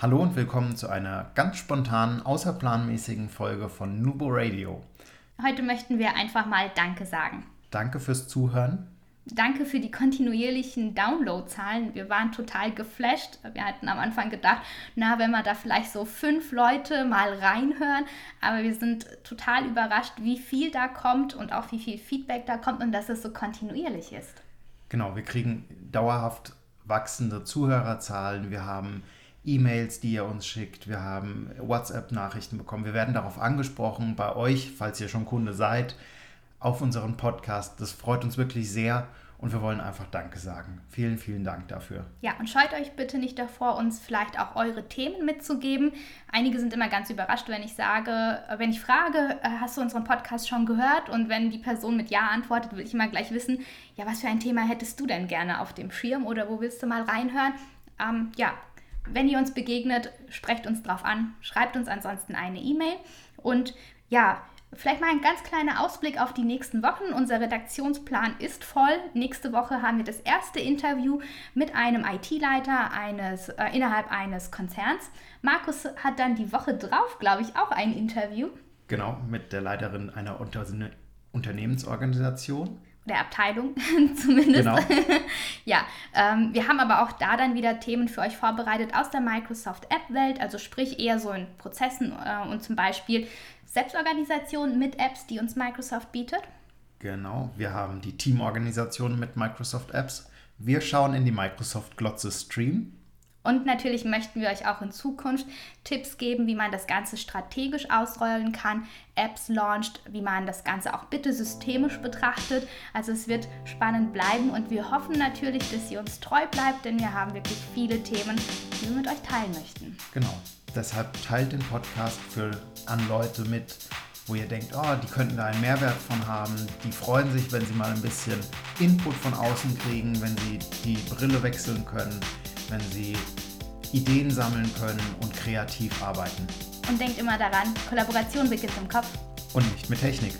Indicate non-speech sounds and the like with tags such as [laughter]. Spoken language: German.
Hallo und willkommen zu einer ganz spontanen, außerplanmäßigen Folge von Nubo Radio. Heute möchten wir einfach mal Danke sagen. Danke fürs Zuhören. Danke für die kontinuierlichen Downloadzahlen. Wir waren total geflasht. Wir hatten am Anfang gedacht, na, wenn wir da vielleicht so fünf Leute mal reinhören. Aber wir sind total überrascht, wie viel da kommt und auch wie viel Feedback da kommt und dass es so kontinuierlich ist. Genau, wir kriegen dauerhaft wachsende Zuhörerzahlen. Wir haben E-Mails, die ihr uns schickt. Wir haben WhatsApp-Nachrichten bekommen. Wir werden darauf angesprochen bei euch, falls ihr schon Kunde seid, auf unseren Podcast. Das freut uns wirklich sehr und wir wollen einfach Danke sagen. Vielen, vielen Dank dafür. Ja, und scheut euch bitte nicht davor, uns vielleicht auch eure Themen mitzugeben. Einige sind immer ganz überrascht, wenn ich sage, wenn ich frage, äh, hast du unseren Podcast schon gehört? Und wenn die Person mit Ja antwortet, will ich immer gleich wissen, ja, was für ein Thema hättest du denn gerne auf dem Schirm oder wo willst du mal reinhören? Ähm, ja, wenn ihr uns begegnet, sprecht uns drauf an, schreibt uns ansonsten eine E-Mail und ja, Vielleicht mal ein ganz kleiner Ausblick auf die nächsten Wochen. Unser Redaktionsplan ist voll. Nächste Woche haben wir das erste Interview mit einem IT-Leiter eines, äh, innerhalb eines Konzerns. Markus hat dann die Woche drauf, glaube ich, auch ein Interview. Genau, mit der Leiterin einer Unter Unternehmensorganisation der Abteilung [laughs] zumindest. Genau. [laughs] ja, ähm, wir haben aber auch da dann wieder Themen für euch vorbereitet aus der Microsoft App-Welt, also sprich eher so in Prozessen äh, und zum Beispiel Selbstorganisation mit Apps, die uns Microsoft bietet. Genau, wir haben die Teamorganisation mit Microsoft Apps. Wir schauen in die Microsoft Glotze Stream. Und natürlich möchten wir euch auch in Zukunft Tipps geben, wie man das Ganze strategisch ausrollen kann, Apps launcht, wie man das Ganze auch bitte systemisch betrachtet. Also es wird spannend bleiben und wir hoffen natürlich, dass ihr uns treu bleibt, denn wir haben wirklich viele Themen, die wir mit euch teilen möchten. Genau. Deshalb teilt den Podcast für an Leute mit, wo ihr denkt, oh, die könnten da einen Mehrwert von haben. Die freuen sich, wenn sie mal ein bisschen Input von außen kriegen, wenn sie die Brille wechseln können wenn sie Ideen sammeln können und kreativ arbeiten. Und denkt immer daran, Kollaboration beginnt im Kopf. Und nicht mit Technik.